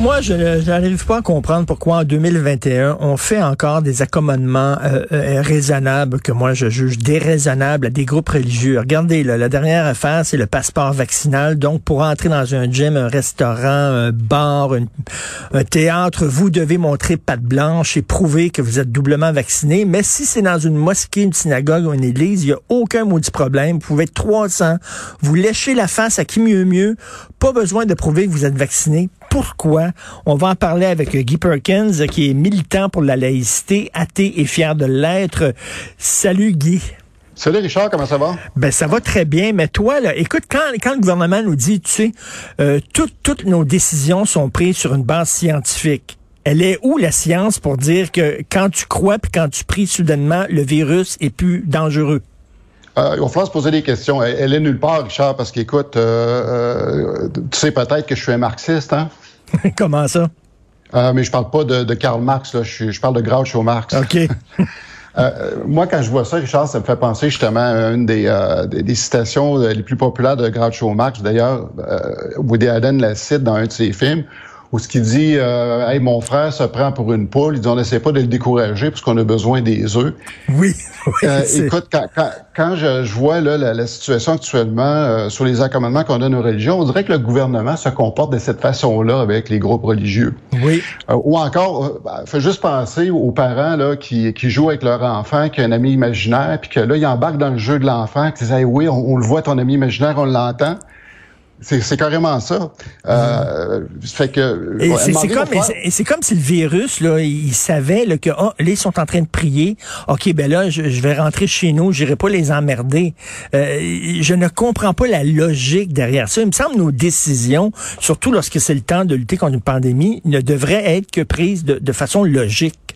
Moi, je n'arrive pas à comprendre pourquoi en 2021, on fait encore des accommodements euh, euh, raisonnables que moi je juge déraisonnables à des groupes religieux. Regardez, là, la dernière affaire, c'est le passeport vaccinal. Donc, pour entrer dans un gym, un restaurant, un bar, un théâtre, vous devez montrer patte blanche et prouver que vous êtes doublement vacciné. Mais si c'est dans une mosquée, une synagogue ou une église, il n'y a aucun maudit problème. Vous pouvez être 300, vous léchez la face à qui mieux mieux. Pas besoin de prouver que vous êtes vacciné pourquoi. On va en parler avec Guy Perkins, qui est militant pour la laïcité, athée et fier de l'être. Salut Guy. Salut Richard, comment ça va? Ben ça va très bien, mais toi, là, écoute, quand, quand le gouvernement nous dit, tu sais, euh, toutes, toutes nos décisions sont prises sur une base scientifique. Elle est où la science pour dire que quand tu crois puis quand tu pries soudainement, le virus est plus dangereux? Euh, il va falloir se poser des questions. Elle, est nulle part, Richard, parce qu'écoute, euh, tu sais peut-être que je suis un marxiste, hein? Comment ça? Euh, mais je parle pas de, Karl Marx, là. Je, parle de Groucho Marx. OK. Euh, moi, quand je vois ça, Richard, ça me fait penser justement à une des, euh, des, citations les plus populaires de Groucho Marx. D'ailleurs, Woody Allen la cite dans un de ses films, où ce qu'il dit, euh, hey, mon frère se prend pour une poule, il dit, on n'essaie pas de le décourager parce qu'on a besoin des œufs. Oui. euh, écoute, quand, quand, je, je, vois là, la, situation actuellement euh, sur les accommodements qu'on donne aux religions, on dirait que le gouvernement se comporte de cette façon-là avec les groupes religieux. Oui. Euh, ou encore, euh, ben, fait juste penser aux parents là qui, qui jouent avec leur enfant, qui a un ami imaginaire, puis que là, ils embarquent dans le jeu de l'enfant, qui disent, hey, oui, on, on le voit, ton ami imaginaire, on l'entend. C'est carrément ça. Euh, fait que. c'est comme, c'est comme si le virus là, il savait là, que oh, là ils sont en train de prier. Ok, ben là je, vais rentrer chez nous, j'irai pas les emmerder. Euh, je ne comprends pas la logique derrière ça. Il me semble que nos décisions, surtout lorsque c'est le temps de lutter contre une pandémie, ne devraient être que prises de, de façon logique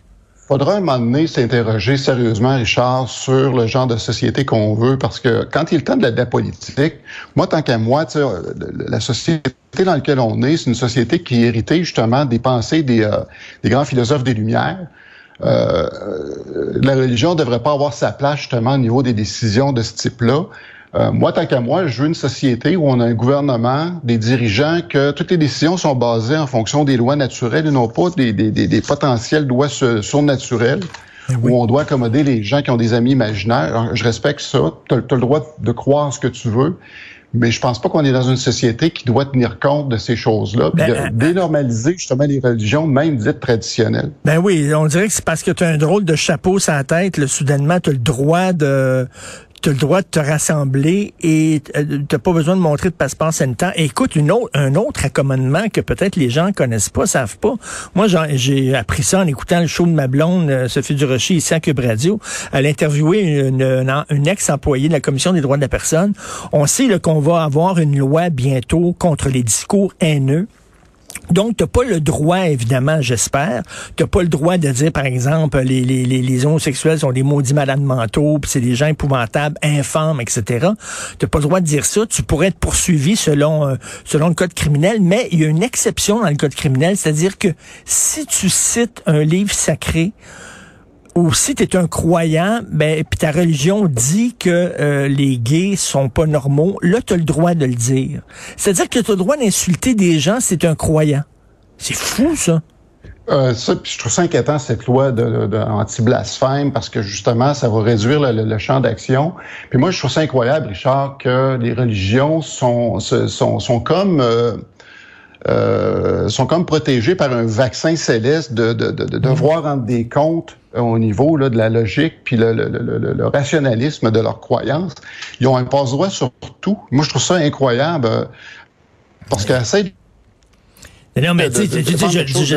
faudra un moment donné s'interroger sérieusement, Richard, sur le genre de société qu'on veut, parce que quand il est de la, politique, moi, tant qu'à moi, la société dans laquelle on est, c'est une société qui est héritée justement des pensées des, euh, grands philosophes des Lumières. Euh, la religion ne devrait pas avoir sa place justement au niveau des décisions de ce type-là. Euh, moi, tant qu'à moi, je veux une société où on a un gouvernement, des dirigeants, que toutes les décisions sont basées en fonction des lois naturelles et non pas des, des, des, potentielles lois surnaturelles. Eh où on doit accommoder les gens qui ont des amis imaginaires. je respecte ça. Tu as, le droit de croire ce que tu veux. Mais je pense pas qu'on est dans une société qui doit tenir compte de ces choses-là, ben, de euh, dénormaliser justement les religions, même dites traditionnelles. Ben oui, on dirait que c'est parce que tu as un drôle de chapeau sur la tête, là, soudainement, tu as le droit de tu as le droit de te rassembler et euh, tu n'as pas besoin de montrer de passeport sanitaire. écoute, une autre, un autre accommodement que peut-être les gens connaissent pas, savent pas. Moi, j'ai appris ça en écoutant le show de ma blonde, euh, Sophie Durocher, ici à Cube Radio. Elle a interviewé une, une, ex-employée de la Commission des droits de la personne. On sait qu'on va avoir une loi bientôt contre les discours haineux. Donc, t'as pas le droit, évidemment, j'espère, t'as pas le droit de dire, par exemple, les, les, les, homosexuels sont des maudits malades mentaux, puis c'est des gens épouvantables, infâmes, etc. T'as pas le droit de dire ça. Tu pourrais être poursuivi selon euh, selon le code criminel, mais il y a une exception dans le code criminel, c'est-à-dire que si tu cites un livre sacré, ou si tu es un croyant, ben, puis ta religion dit que euh, les gays sont pas normaux, là, tu as le droit de le dire. C'est-à-dire que tu as le droit d'insulter des gens si tu un croyant. C'est fou, ça. Euh, ça, je trouve ça inquiétant, cette loi de, de, anti-blasphème, parce que justement, ça va réduire le, champ d'action. Puis moi, je trouve ça incroyable, Richard, que les religions sont, sont, sont comme... Euh, euh, sont comme protégées par un vaccin céleste de, de, de, de devoir rendre des comptes au niveau là, de la logique puis le, le, le, le, rationalisme de leurs croyances. Ils ont un passe-droit sur tout. Moi, je trouve ça incroyable euh, parce qu'essaie non, mais tu sais, je,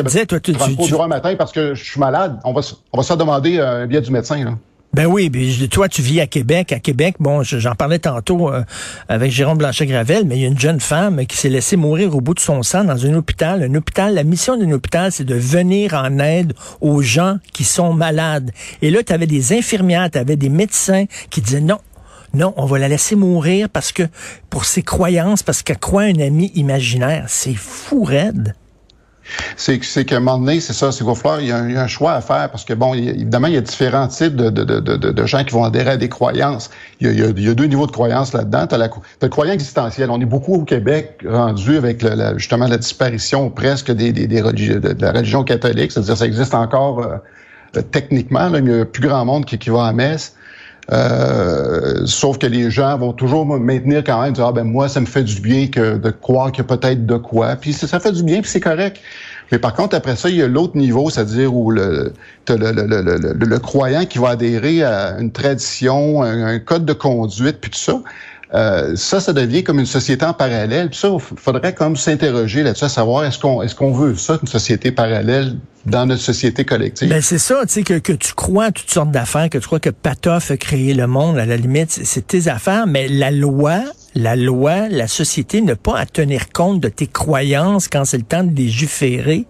disais, toi, tu... tu, tu... matin parce que je suis malade. On va, on va se demander un billet du médecin, là. Ben oui, toi tu vis à Québec. À Québec, bon, j'en parlais tantôt euh, avec Jérôme Blanchet-Gravel, mais il y a une jeune femme qui s'est laissée mourir au bout de son sang dans un hôpital. Un hôpital, la mission d'un hôpital, c'est de venir en aide aux gens qui sont malades. Et là, tu avais des infirmières, tu avais des médecins qui disaient non, non, on va la laisser mourir parce que pour ses croyances, parce qu'elle croit un ami imaginaire. C'est fou raide. C'est qu'à un moment donné, c'est ça, c'est qu'au il y, a un, choix à faire parce que bon, évidemment, il y a différents types de, de, de, de, gens qui vont adhérer à des croyances. Il y a, il y a, deux niveaux de croyances là-dedans. Tu as, le croyant existentiel. On est beaucoup au Québec rendu avec le, justement la disparition presque des, des, des de, la religion catholique, c'est-à-dire ça existe encore euh, techniquement, là, il y a plus grand monde qui, qui va à messe. Euh, sauf que les gens vont toujours maintenir quand même, dire, ah ben moi, ça me fait du bien que de croire qu'il y a peut-être de quoi. Puis ça, fait du bien, puis c'est correct. Mais par contre, après ça, il y a l'autre niveau, c'est-à-dire où le, le, le, le, croyant qui va adhérer à une tradition, un, code de conduite, puis tout ça. Euh, ça, ça devient comme une société en parallèle. Puis ça, il faudrait comme s'interroger là-dessus, à savoir est-ce qu'on est-ce qu'on veut ça, une société parallèle dans notre société collective. Ben c'est ça, tu sais, que, que tu crois à toutes sortes d'affaires, que tu crois que Patoff a créé le monde, à la limite, c'est tes affaires, mais la loi, la loi, la société n'a pas à tenir compte de tes croyances quand c'est le temps de légiférer.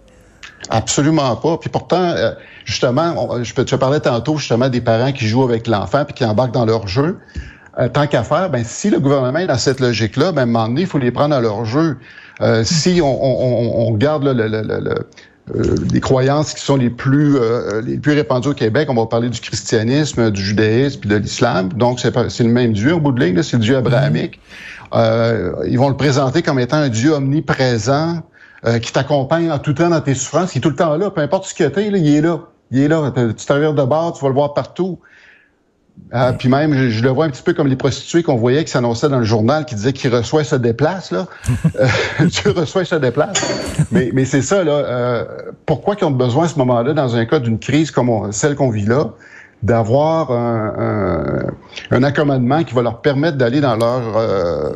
Absolument pas. Puis pourtant, euh, justement, je, te parlais tantôt justement des parents qui jouent avec l'enfant puis qui embarquent dans leur jeu. Euh, tant qu'à faire, ben, si le gouvernement est dans cette logique-là, ben, à un moment donné, il faut les prendre à leur jeu. Euh, si on, on, on regarde le, le, le, euh, les croyances qui sont les plus les plus répandues au Québec, on va parler du christianisme, du judaïsme, puis de l'islam. Donc c'est c'est le même Dieu au bout de ligne, c'est le Dieu abrahamique. ils vont le présenter comme étant un Dieu omniprésent qui t'accompagne en tout temps dans tes souffrances, qui est tout le temps là, peu importe ce que tu là, il est là. Il est là. Tu t'arrives de bord, tu vas le voir partout. Ah, puis même, je, le vois un petit peu comme les prostituées qu'on voyait qui s'annonçaient dans le journal, qui disaient qu'ils reçoivent se déplace là. Euh, tu reçois se déplace. Mais, mais c'est ça là. Euh, pourquoi qu'ils ont besoin à ce moment-là, dans un cas d'une crise comme celle qu'on vit là, d'avoir un, un, un, accommodement qui va leur permettre d'aller dans leur euh,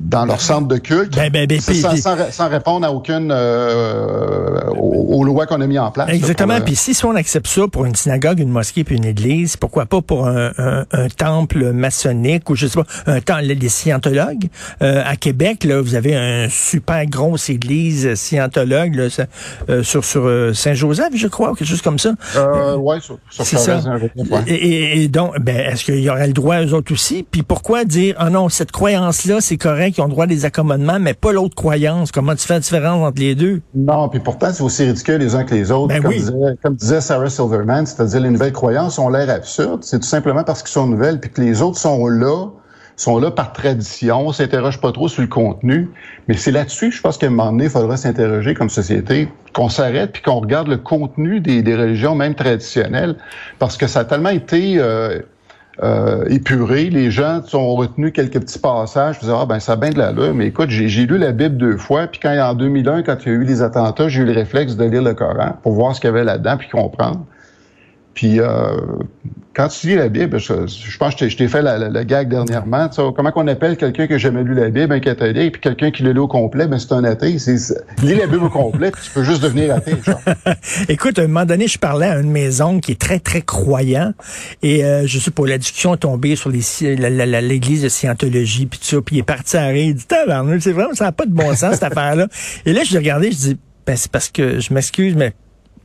dans leur centre de culte, ben, ben, ben sans, répondre à aucune euh, aux, lois qu'on a mis en place. Exactement. Euh, puis si, on accepte ça pour une synagogue, une mosquée puis une église, pourquoi pas pour un, temple maçonnique ou je sais pas un temple les scientologues euh, à Québec là, vous avez un super grosse église scientologue là, sur sur Saint-Joseph, je crois, ou quelque chose comme ça. Euh, ouais, sur, sur ça. Et, et, donc, ben, est-ce qu'il y aurait le droit aux autres aussi? Puis pourquoi dire ah non cette croyance là c'est correct qui ont droit à des accommodements, mais pas l'autre croyance. Comment tu fais la différence entre les deux? Non, puis pourtant, c'est aussi ridicule les uns que les autres. Ben comme, disait, Sarah Silverman, c'est-à-dire les nouvelles croyances ont l'air absurdes. C'est tout simplement parce qu'ils sont nouvelles, puis que les autres sont là sont là par tradition, on s'interroge pas trop sur le contenu, mais c'est là-dessus, je pense qu'à un moment donné, il faudra s'interroger comme société, qu'on s'arrête puis qu'on regarde le contenu des, religions, même traditionnelles, parce que ça a tellement été euh, euh, épuré. Les gens ont retenu quelques petits passages. Ils ah ben ça a bien de l'allure, mais écoute, j'ai lu la Bible deux fois, puis quand en 2001, quand il y a eu les attentats, j'ai eu le réflexe de lire le Coran pour voir ce qu'il y avait là-dedans puis comprendre. Puis euh, quand tu lis la Bible, je, pense que je t'ai fait la, la, gag dernièrement. comment qu'on appelle quelqu'un qui n'a jamais lu la Bible, un catholique, puis quelqu'un qui l'a lu au complet, ben c'est un athée. Lis la Bible au complet, puis tu peux juste devenir athée. Écoute, à un moment donné, je parlais à une maison qui est très, très croyant. Et euh, je sais pas, la discussion est tombée sur l'église de Scientologie, puis tout ça. Puis il est parti à rire. Il dit, c'est vraiment, ça n'a pas de bon sens, cette affaire-là. Et là, je l'ai regardé, je dis, ben, c'est parce que, je m'excuse, mais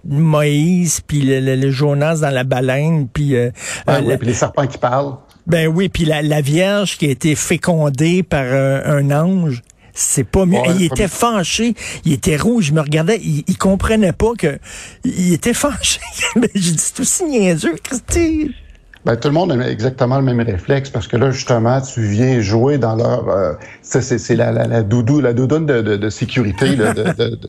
Moïse, puis le, Jonas dans la baleine, puis... Euh, euh puis les serpents qui parlent. Ben oui, puis la, la, Vierge qui a été fécondée par euh, un ange. C'est pas mieux. il était fâché, il était rouge, je me regardais, il, il comprenait pas que il était fâché. J'ai dit c'est aussi niaiseux, Christy. Ben, tout le monde a exactement le même réflexe parce que là, justement, tu viens jouer dans leur... Euh, c'est la, la, la, doudou, la doudoune de, de, de sécurité, là, de, de,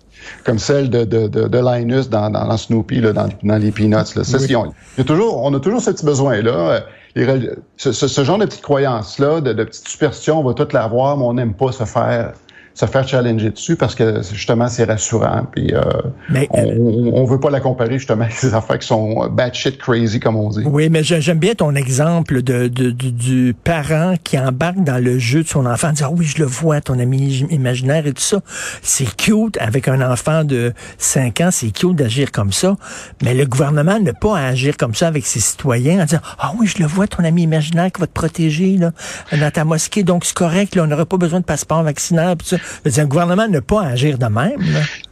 comme celle de, de, de, Linus dans, dans, Snoopy, là, dans, dans les Peanuts. Là. Ça, on, il y a toujours, on a toujours ce petit besoin-là. Ce, ce, ce, genre de petites croyances-là, de, de petites superstitions, on va toutes l'avoir, mais on n'aime pas se faire se faire challenger dessus parce que justement c'est rassurant. Puis euh, mais, on, on, veut pas la comparer justement avec ces affaires qui sont shit crazy comme on dit. Oui, mais j'aime bien ton exemple de, de, du parent qui embarque dans le jeu de son enfant, en disant ah oui je le vois ton ami imaginaire et tout ça. C'est cute avec un enfant de 5 ans, c'est cute d'agir comme ça. Mais le gouvernement n'a pas à agir comme ça avec ses citoyens en disant ah oui je le vois ton ami imaginaire qui va te protéger là dans ta mosquée donc c'est correct là on n'aurait pas besoin de passeport vaccinal. Pis ça. Le gouvernement ne pas agir de même.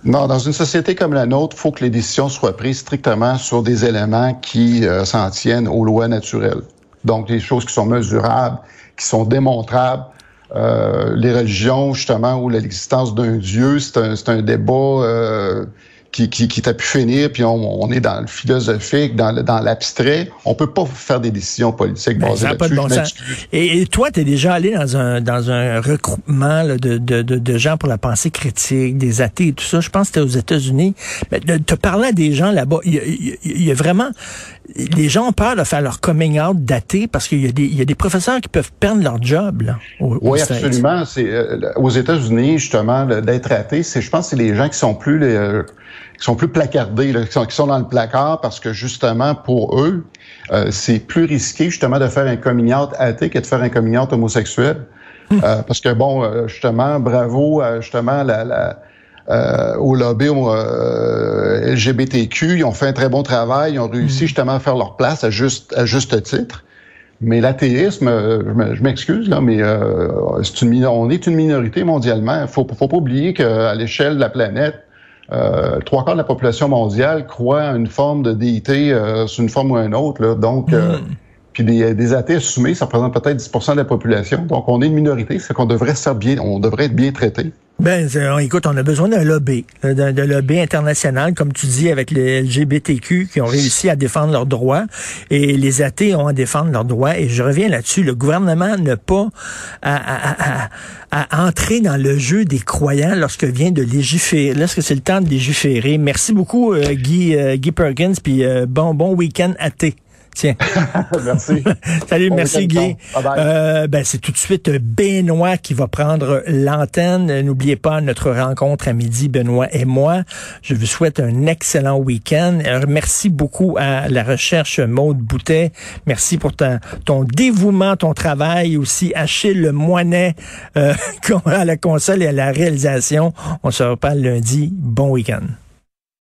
Non, dans une société comme la nôtre, il faut que les décisions soient prises strictement sur des éléments qui euh, s'en tiennent aux lois naturelles. Donc, des choses qui sont mesurables, qui sont démontrables. euh, les religions, justement, ou l'existence d'un Dieu, c'est un, un, débat euh, qui, qui, qui t'a pu finir, puis on, on, est dans le philosophique, dans, dans l'abstrait. On peut pas faire des décisions politiques ben, basées là-dessus. Bon et, et, toi, tu es déjà allé dans un, dans un regroupement là, de, de, de, de, gens pour la pensée critique, des athées et tout ça. Je pense que c'était aux États-Unis. Mais de, te parler à des gens là-bas, il y, y, y a vraiment les gens ont peur de faire leur coming out daté parce qu'il y, y, a des professeurs qui peuvent perdre leur job. Là, au, oui, absolument. C'est euh, aux États-Unis justement d'être athée, c'est je pense c'est les gens qui sont plus les, euh, qui sont plus placardés, là, qui, sont, qui sont dans le placard parce que justement pour eux euh, c'est plus risqué justement de faire un coming out athée que de faire un coming out homosexuel. Hum. Euh, parce que bon, justement, bravo, justement la, la euh, au lobby euh, LGBTQ. Ils ont fait un très bon travail. Ils ont réussi mm. justement à faire leur place à juste, à juste titre. Mais l'athéisme, euh, je m'excuse là, mais euh, c'est une, on est une minorité mondialement. Il faut, faut pas oublier qu'à l'échelle de la planète, euh, trois quarts de la population mondiale croit à une forme de déité euh, sous une forme ou une autre. Là. Donc, mm. Puis des, des athées assumés, ça représente peut-être 10% de la population. Donc, on est une minorité, c'est qu'on devrait se bien, on devrait être bien traité. Ben, écoute, on a besoin d'un lobby, d'un lobby international, comme tu dis, avec les LGBTQ qui ont réussi à défendre leurs droits et les athées ont à défendre leurs droits. Et je reviens là-dessus, le gouvernement n'a pas à, à, à, entrer dans le jeu des croyants lorsque vient de légiférer, lorsque c'est le temps de légiférer. Merci beaucoup, euh, Guy, euh, Perkins, puis euh, bon, bon week-end athée. Tiens. merci. Salut, merci Guy. Euh, ben, c'est tout de suite Benoît qui va prendre l'antenne. N'oubliez pas notre rencontre à midi, Benoît et moi. Je vous souhaite un excellent week-end. Merci beaucoup à la recherche Maude Boutet. Merci pour ton dévouement, ton travail aussi. Achille Moinet euh, à la console et à la réalisation. On se reparle lundi. Bon week-end.